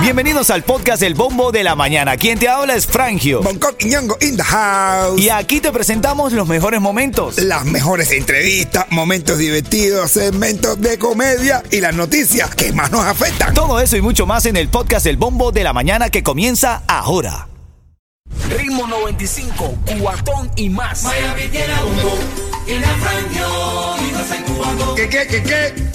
Bienvenidos al podcast El Bombo de la Mañana. Quien te habla es Frangio. Bangkok y Ñongo in the house. Y aquí te presentamos los mejores momentos. Las mejores entrevistas, momentos divertidos, segmentos de comedia y las noticias que más nos afectan. Todo eso y mucho más en el podcast El Bombo de la Mañana que comienza ahora. Ritmo 95, cuatón y más. Miami tiene a Bongo y la Frangio y no se cubano. ¿Qué, qué, qué, qué,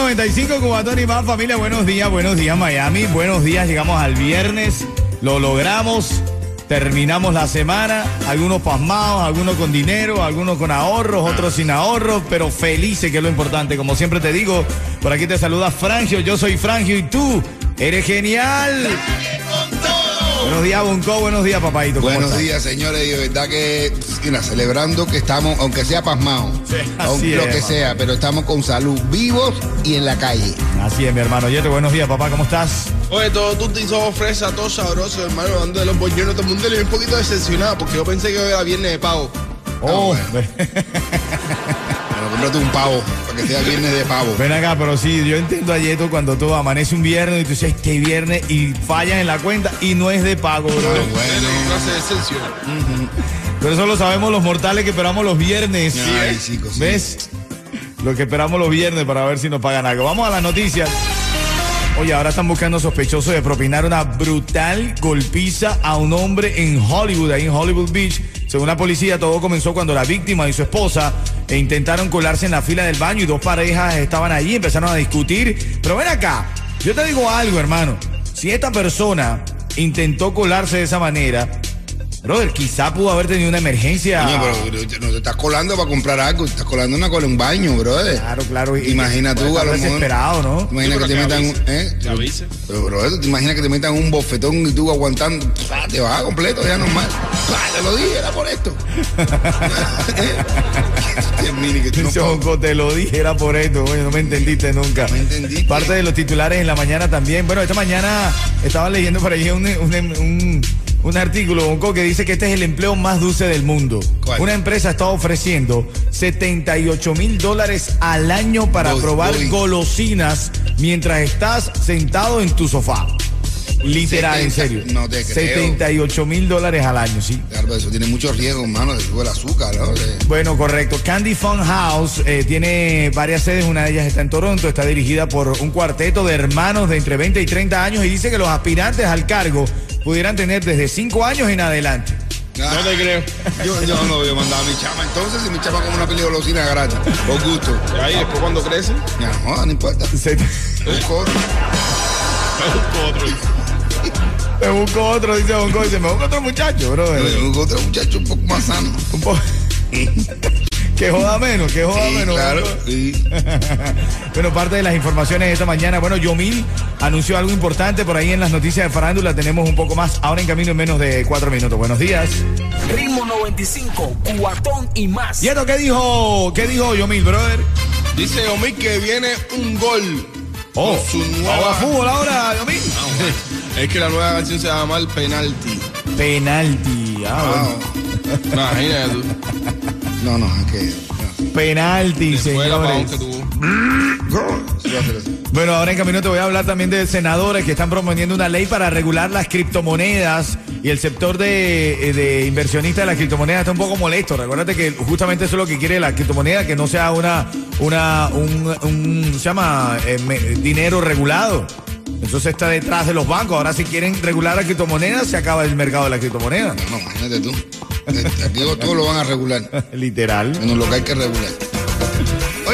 95, Cubatón y más familia. Buenos días, buenos días Miami. Buenos días, llegamos al viernes. Lo logramos. Terminamos la semana. Algunos pasmados, algunos con dinero, algunos con ahorros, otros sin ahorros, pero felices, que es lo importante. Como siempre te digo, por aquí te saluda Frangio. Yo soy Frangio y tú eres genial. Buenos días, Bonco. Buenos días, papadito. ¿Cómo Buenos estás? días, señores. Y de verdad que, mira, celebrando que estamos, aunque sea pasmados, Sí, aunque lo es, que sea, pero estamos con salud, vivos y en la calle. Así es, mi hermano. Yeto, buenos días, papá. ¿Cómo estás? Oye, todo tú te hizo fresa, todo sabroso, hermano, dando de los bollones todo el mundo. Le un poquito decepcionado porque yo pensé que hoy era viernes de pavo. Oh, Bueno, cómprate un pavo, para que sea viernes de pavo. Ven acá, pero sí, yo entiendo a Yeto cuando tú amanece un viernes y tú dices este viernes y fallan en la cuenta y no es de pago, bro. Bueno, Una clase de decepción. Pero eso lo sabemos los mortales que esperamos los viernes. Ay, chicos, sí. ¿Ves? Lo que esperamos los viernes para ver si nos pagan algo. Vamos a las noticias. Oye, ahora están buscando sospechosos de propinar una brutal golpiza a un hombre en Hollywood, ahí en Hollywood Beach. Según la policía, todo comenzó cuando la víctima y su esposa intentaron colarse en la fila del baño y dos parejas estaban allí, empezaron a discutir. Pero ven acá, yo te digo algo, hermano. Si esta persona intentó colarse de esa manera, brother, quizá pudo haber tenido una emergencia. Coño, pero no te estás colando para comprar algo, te estás colando una cola en un baño, brother. Claro, claro. y- Imagina tú, a lo mejor. desesperado, ¿no? Imagina Sí, que te pero metan un. ¿eh? Avise. Pero, bro, te imaginas que te metan un bofetón y tú aguantando. Te vas completo, ya normal. Te lo dije, era por esto. No Jonco, te lo dije, era por esto, oye, no me entendiste nunca. No me entendiste. Parte de los titulares en la mañana también. Bueno, esta mañana estaba leyendo por ahí un, un, un- un artículo, Bonco, que dice que este es el empleo más dulce del mundo. ¿Cuál? Una empresa está ofreciendo 78 mil dólares al año para Voy, probar voy. golosinas mientras estás sentado en tu sofá. Literal, en 70, serio. no te creo. 78 mil dólares al año, sí. Claro, eso tiene mucho riesgo, hermano, de sube el azúcar, ¿no? Bueno, correcto. Candy Fun House eh, tiene varias sedes, una de ellas está en Toronto, está dirigida por un cuarteto de hermanos de entre 20 y 30 años y dice que los aspirantes al cargo pudieran tener desde 5 años en adelante. Ah, No te creo. Yo, yo no voy a mandar a mi chama. Entonces, si mi chama come una peli de golosina gratis, por gusto. Y ahí después cuando crece, Ya, no, no importa. Se- Busco otro. otro. Me busco otro, dice Bonco, dice, me busco otro muchacho, bro. Yo busco otro muchacho un poco más sano. Un po- que joda menos, que joda Sí, menos. claro. Sí. Bueno, parte de las informaciones de esta mañana. Bueno, Yomil anunció algo importante por ahí en las noticias de farándula. Tenemos un poco más ahora en camino en menos de cuatro minutos. Buenos días. Ritmo 95, cuatón y más. ¿Y esto qué dijo, qué dijo Yomil, brother? Dice Omar que viene un gol. Oh, su nueva- ahora fútbol ahora, Yomil. Es que la nueva canción se llama El Penalti. Penalti. Ah, bueno. Imagínate tú. No, no, es que. no. Penalti, señores. que tuvo. Bueno, ahora en camino te voy a hablar también de senadores que están proponiendo una ley para regular las criptomonedas y el sector de, eh, de inversionistas de las criptomonedas está un poco molesto. Recuérdate que justamente eso es lo que quiere la criptomoneda, que no sea una, una, un, un- se llama Eh, me- dinero regulado. Entonces está detrás de los bancos. Ahora si quieren regular la criptomoneda, se acaba el mercado de la criptomoneda. No, imagínate tú. Este, Aquí todo lo van a regular. Literal. Menos lo que hay que regular.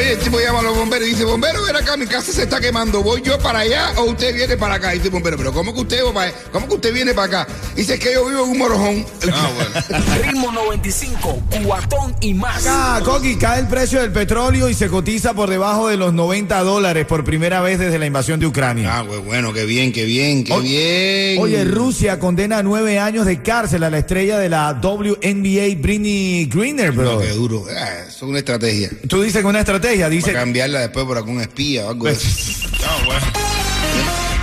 Oye, el tipo llama a los bomberos y dice, bombero, ven acá, mi casa se está quemando. ¿Voy yo para allá o usted viene para acá? Y dice, bombero, pero ¿cómo que usted, va para allá? ¿Cómo que usted viene para acá? Dice "Es que yo vivo en un morojón. Ah, bueno. Ritmo 95, cuatón y más. Acá, Coqui, cae el precio del petróleo y se cotiza por debajo de los 90 dólares por primera vez desde la invasión de Ucrania. Ah, pues bueno, qué bien, qué bien, qué O- bien. Oye, Rusia condena a nueve años de cárcel a la estrella de la WNBA, Britney Greener, No, bro. qué duro. Ah, eso es una estrategia. Tú dices que una estrategia, dice... Para cambiarla después por algún espía o algo bueno.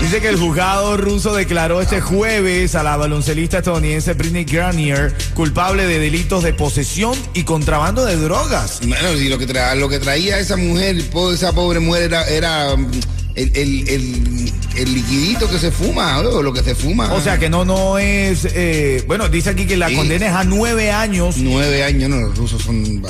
Dice que el juzgado ruso declaró este jueves a la baloncelista estadounidense Britney Granier culpable de delitos de posesión y contrabando de drogas. Bueno, si lo que, tra- lo que traía esa mujer, esa pobre mujer era, era mm, el, el- el- el liquidito que se fuma, ¿no? lo que se fuma. O sea que no, no es. eh, bueno, dice aquí que la Sí. condena es a nueve años. Nueve años, no, los rusos son...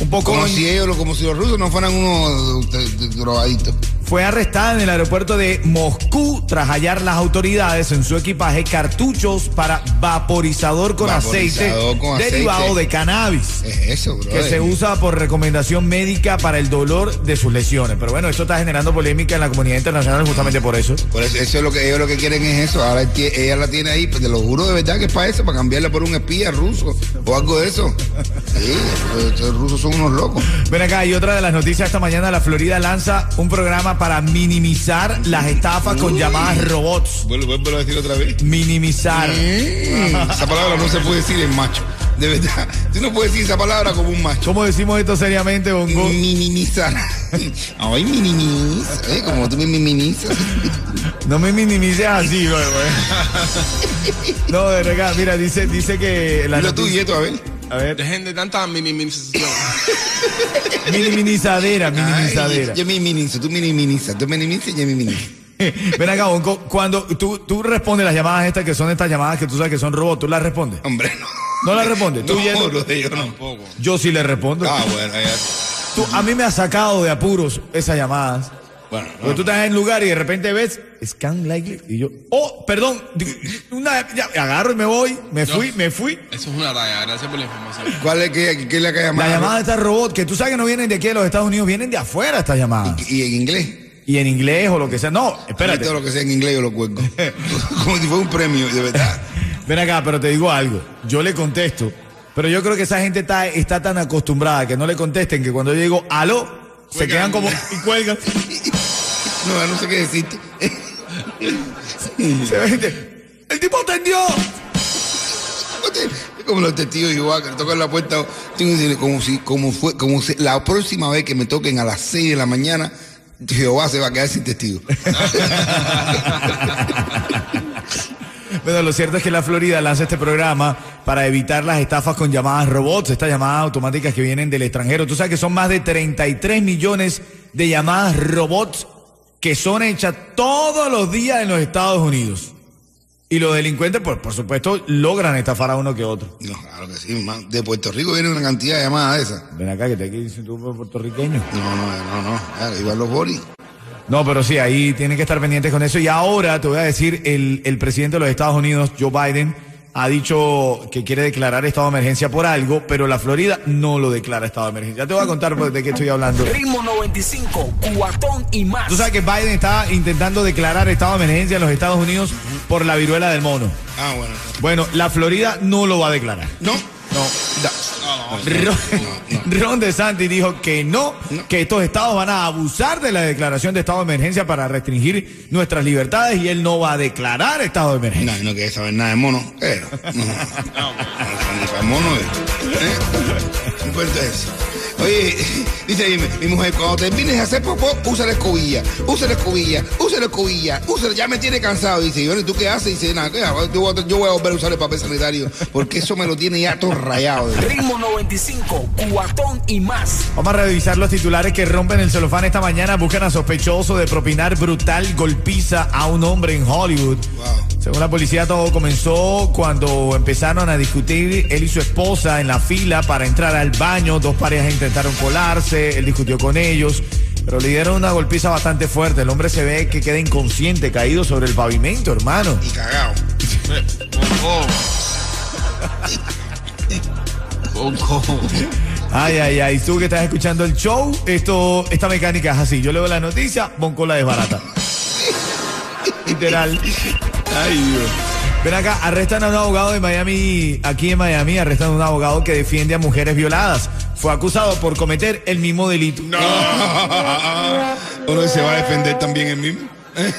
Un poco. Como si ellos, lo- como si los rusos no fueran unos drogaditos. Fue arrestada en el aeropuerto de Moscú tras hallar las autoridades en su equipaje cartuchos para vaporizador con aceite Vaporizador con aceite. derivado de cannabis. Es eso, bro. que se usa por recomendación médica para el dolor de sus lesiones. Pero bueno, esto está generando polémica en la comunidad internacional justamente por eso. Por eso, eso es lo que ellos lo que quieren es eso. Ahora ella la tiene ahí, pues te lo juro de verdad que es para eso, para cambiarla por un espía ruso o algo de eso. Sí, estos rusos son unos locos. Ven acá, y otra de las noticias esta mañana, la Florida lanza un programa para minimizar las estafas con llamadas robots. Vuelvo, vuelvo a decir otra vez. Minimizar. Mm, esa palabra no se puede decir en macho. De verdad. Tú no puedes decir esa palabra como un macho. ¿Cómo decimos esto seriamente, Bongo? Minimizar. Ay, minimiza. ¿eh? Como tú me minimizas. No me minimices así, güey. No, de verdad, mira, dice, dice que la Dilo tú noticia- y esto, a ver. A ver, Dejen de tanta minimización. minimizadera, minimizadera. Yo minimizo, tú minimizas. Tú minimizas y yo minimizo. Ven acá, cuando tú, tú respondes las llamadas estas que son estas llamadas que tú sabes que son robots, ¿tú las respondes? Hombre, no. ¿No las respondes? ¿Tú No, lo de yo no. Tampoco. Yo sí le respondo. Ah, bueno, ya. Tú- a mí me ha sacado de apuros esas llamadas. Bueno, Porque tú estás en lugar y de repente ves scan likely y yo, oh, perdón, una, ya, agarro y me voy, me fui, me fui. Eso es una raya. Gracias por la información. ¿Cuál es que, que es la que La llama? llamada de este robot, que tú sabes que no vienen de aquí de los Estados Unidos, vienen de afuera estas llamadas. Y en inglés. Y en inglés o lo que sea. No, Espérate. Todo lo que sea en inglés yo lo cuelgo. Como si fuera un premio, de verdad. Ven acá, pero te digo algo. Yo le contesto. Pero yo creo que esa gente está, está tan acostumbrada que no le contesten que cuando yo digo aló, se quedan como y cuelgan. No, no sé qué decirte. Se El tipo atendió. Como los testigos de Jehová que le tocan la puerta. Como si, como fue, como si la próxima vez que me toquen a las 6 de la mañana, Jehová se va a quedar sin testigo. Bueno, lo cierto es que la Florida lanza este programa para evitar las estafas con llamadas robots, estas llamadas automáticas que vienen del extranjero. Tú sabes que son más de 33 millones de llamadas robots que son hechas todos los días en los Estados Unidos. Y los delincuentes, pues, por supuesto, logran estafar a uno que otro. No, claro que sí, man. De Puerto Rico viene una cantidad de llamadas de esas. Ven acá, que te dicen tú puertorriqueño. No, no, no, no. Claro, igual los bolis. No, pero sí, ahí tienen que estar pendientes con eso. Y ahora te voy a decir, el, el presidente de los Estados Unidos, Joe Biden, ha dicho que quiere declarar estado de emergencia por algo, pero la Florida no lo declara estado de emergencia. Ya te voy a contar pues, de qué estoy hablando. Ritmo 95, cuatón y más. Tú sabes que Biden está intentando declarar estado de emergencia en los Estados Unidos por la viruela del mono. Ah, bueno. Bueno, la Florida no lo va a declarar. No. No. Ron, Ron DeSantis dijo que no, que estos estados van a abusar de la declaración de estado de emergencia para restringir nuestras libertades y él no va a declarar estado de emergencia. No, no quiere saber nada de mono. Pero. No, no, no, mono. ¿eh? ¿Qué es eso? Oye, dice mi, mi mujer, cuando termines de hacer popó, usa la escobilla, usa la escobilla, usa la escobilla, usa ya me tiene cansado. Dice, y bueno, ¿y tú qué haces? Dice, nada, yo, voy a, yo voy a volver a usar el papel sanitario, porque eso me lo tiene ya todo rayado. Ritmo 95, cuatón y más. Vamos a revisar los titulares que rompen el celofán esta mañana. Buscan a sospechoso de propinar brutal golpiza a un hombre en Hollywood. Wow. Según la policía, todo comenzó cuando empezaron a discutir él y su esposa en la fila para entrar al baño. Dos parejas intentaron colarse, él discutió con ellos, pero le dieron una golpiza bastante fuerte. El hombre se ve que queda inconsciente, caído sobre el pavimento, hermano. Y cagado. Poco. Poco. Ay, ay, ay. Tú que estás escuchando el show, esto, esta mecánica es así. Yo leo la noticia, Bonco la desbarata. Literal. Ay, Dios. Ven acá, arrestan a un abogado de Miami, aquí en Miami, arrestan a un abogado que defiende a mujeres violadas. Fue acusado por cometer el mismo delito. No. Uno se va a defender también el mismo. Eh,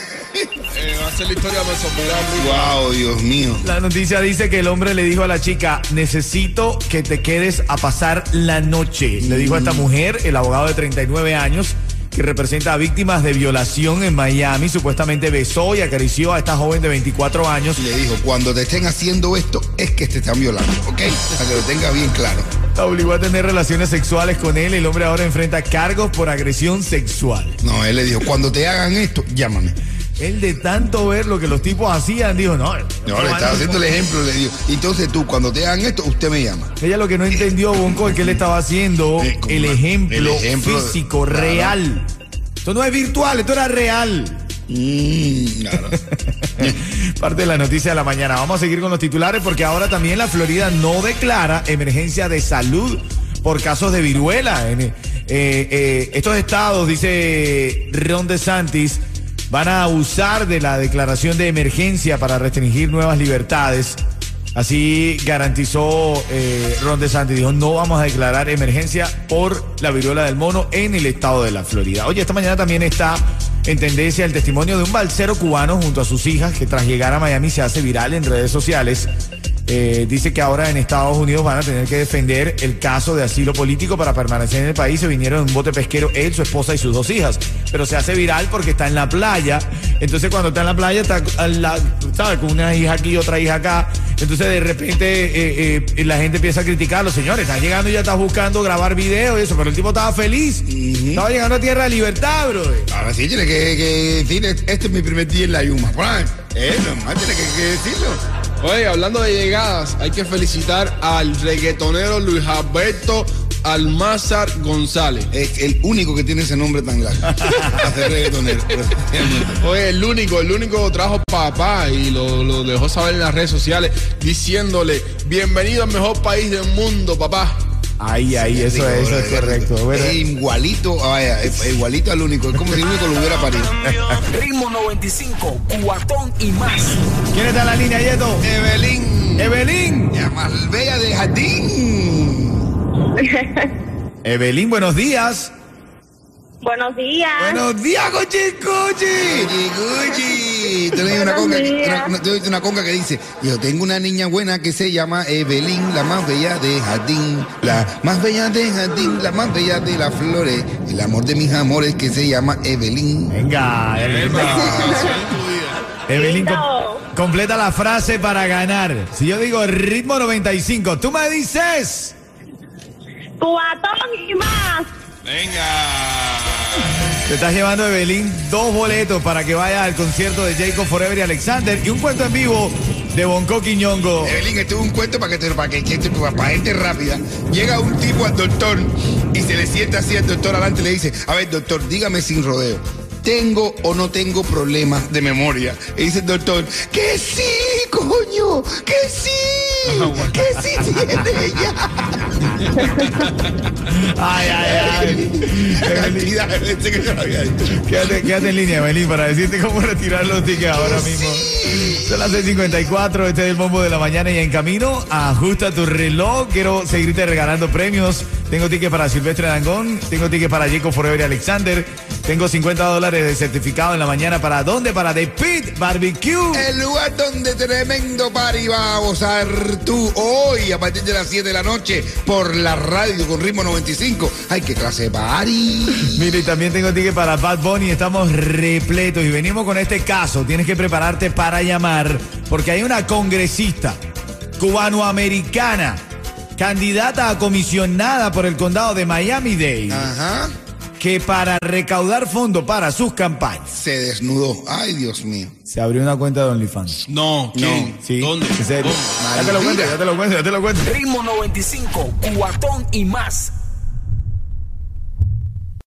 va a ser la historia sorprender Wow, Dios mío. La noticia dice que el hombre le dijo a la chica, necesito que te quedes a pasar la noche. Le dijo a esta mujer, el abogado de 39 años, que representa a víctimas de violación en Miami. Supuestamente besó y acarició a esta joven de 24 años. Y le dijo, cuando te estén haciendo esto, es que te están violando, ¿ok? Para que lo tenga bien claro. La obligó a tener relaciones sexuales con él. El hombre ahora enfrenta cargos por agresión sexual. No, él le dijo, cuando te hagan esto, llámame. Él de tanto ver lo que los tipos hacían, dijo, no. No, le estaba haciendo el ejemplo, le dijo, entonces tú, cuando te hagan esto, usted me llama. Ella lo que no entendió, Bonco, es que él estaba haciendo Sí, el ejemplo, el ejemplo, físico, real. Esto no es virtual, esto era real. Mm, claro. Parte de la noticia de la mañana. Vamos a seguir con los titulares porque ahora también la Florida no declara emergencia de salud por casos de viruela. En, eh, eh, estos estados, dice Ron DeSantis, van a abusar de la declaración de emergencia para restringir nuevas libertades. Así garantizó eh, Ron DeSantis. Dijo, no vamos a declarar emergencia por la viruela del mono en el estado de la Florida. Oye, esta mañana también está en tendencia el testimonio de un balsero cubano junto a sus hijas que tras llegar a Miami se hace viral en redes sociales. Eh, dice que ahora en Estados Unidos van a tener que defender el caso de asilo político para permanecer en el país. Se vinieron en un bote pesquero él, su esposa y sus dos hijas. Pero se hace viral porque está en la playa. Entonces cuando está en la playa está la- ¿sabe? con una hija aquí y otra hija acá. Entonces de repente eh, eh, la gente empieza a criticarlo. Señores, están llegando y ya estás buscando grabar video y eso. Pero el tipo estaba feliz. Estaba llegando a tierra de libertad, bro. Ahora sí tiene que, que decir, este es mi primer día en la Yuma. Eh, normal, tiene que, que decirlo. Oye, hablando de llegadas, hay que felicitar al reggaetonero Luis Alberto Almázar González. Es el único que tiene ese nombre tan largo. Hacer reggaetonero. Oye, el único, el único trajo papá y lo, lo dejó saber en las redes sociales diciéndole, bienvenido al mejor país del mundo, papá. Ahí, ahí, eso, es, eso es correcto. Es igualito, ah, vaya, es igualito al único. Es como si el único lo hubiera parido. Ritmo 95, cuatón y más. ¿Quién está en la línea, Yeto? Evelyn. Evelyn. La más bella de jardín. Evelyn, buenos días. Buenos días. Buenos días, Cochi Cochi. Gucci, Gucci. Tú una conga, una, una- tú le dices una conga que dice, yo tengo una niña buena que se llama Evelyn, la más bella de jardín, la más bella de jardín, la más bella de las flores, el amor de mis amores que se llama Evelyn. Venga, Evelyn. Evelyn, com- completa la frase para ganar. Si yo digo ritmo 95, tú me dices. Cuatón y más. Te estás llevando, Evelyn, dos boletos para que vayas al concierto de Jacob Forever y Alexander y un cuento en vivo de Bonco Quiñongo. Evelyn, esto es un cuento para que te para que para gente rápida. Llega un tipo al doctor y se le sienta así al doctor adelante y le dice, a ver, doctor, dígame sin rodeo. ¿Tengo o no tengo problemas de memoria? Y dice el doctor, que sí, coño, que sí, que sí tiene ella. Ay, ay, ay. La cantidad de veces que yo lo había dicho. Quédate, quédate en línea, Evelyn, para decirte cómo retirar los tickets ahora mismo. Son las 6:54, este es el bombo de la mañana y en camino, ajusta tu reloj. Quiero seguirte regalando premios. Tengo tickets para Silvestre Dangón, tengo tickets para Jacob Forever y Alexander, tengo 50 dólares de certificado en la mañana. ¿Para dónde? Para The Pit Barbecue. El lugar donde tremendo party va a gozar tú hoy a partir de las 7 de la noche por la radio con ritmo 95. Ay, qué clase de party. Mira, y también tengo tickets para Bad Bunny. Estamos repletos y venimos con este caso. Tienes que prepararte para llamar porque hay una congresista cubanoamericana, candidata a comisionada por el condado de Miami-Dade, Ajá. Que para recaudar fondos para sus campañas Se desnudó. Ay, Dios mío. se abrió una cuenta de OnlyFans. No, ¿quién? Sí, ¿Dónde? en serio. ¿Dónde? Ya te lo cuento, ya te lo cuento, ya te lo cuento. Ritmo 95, cuatón y más.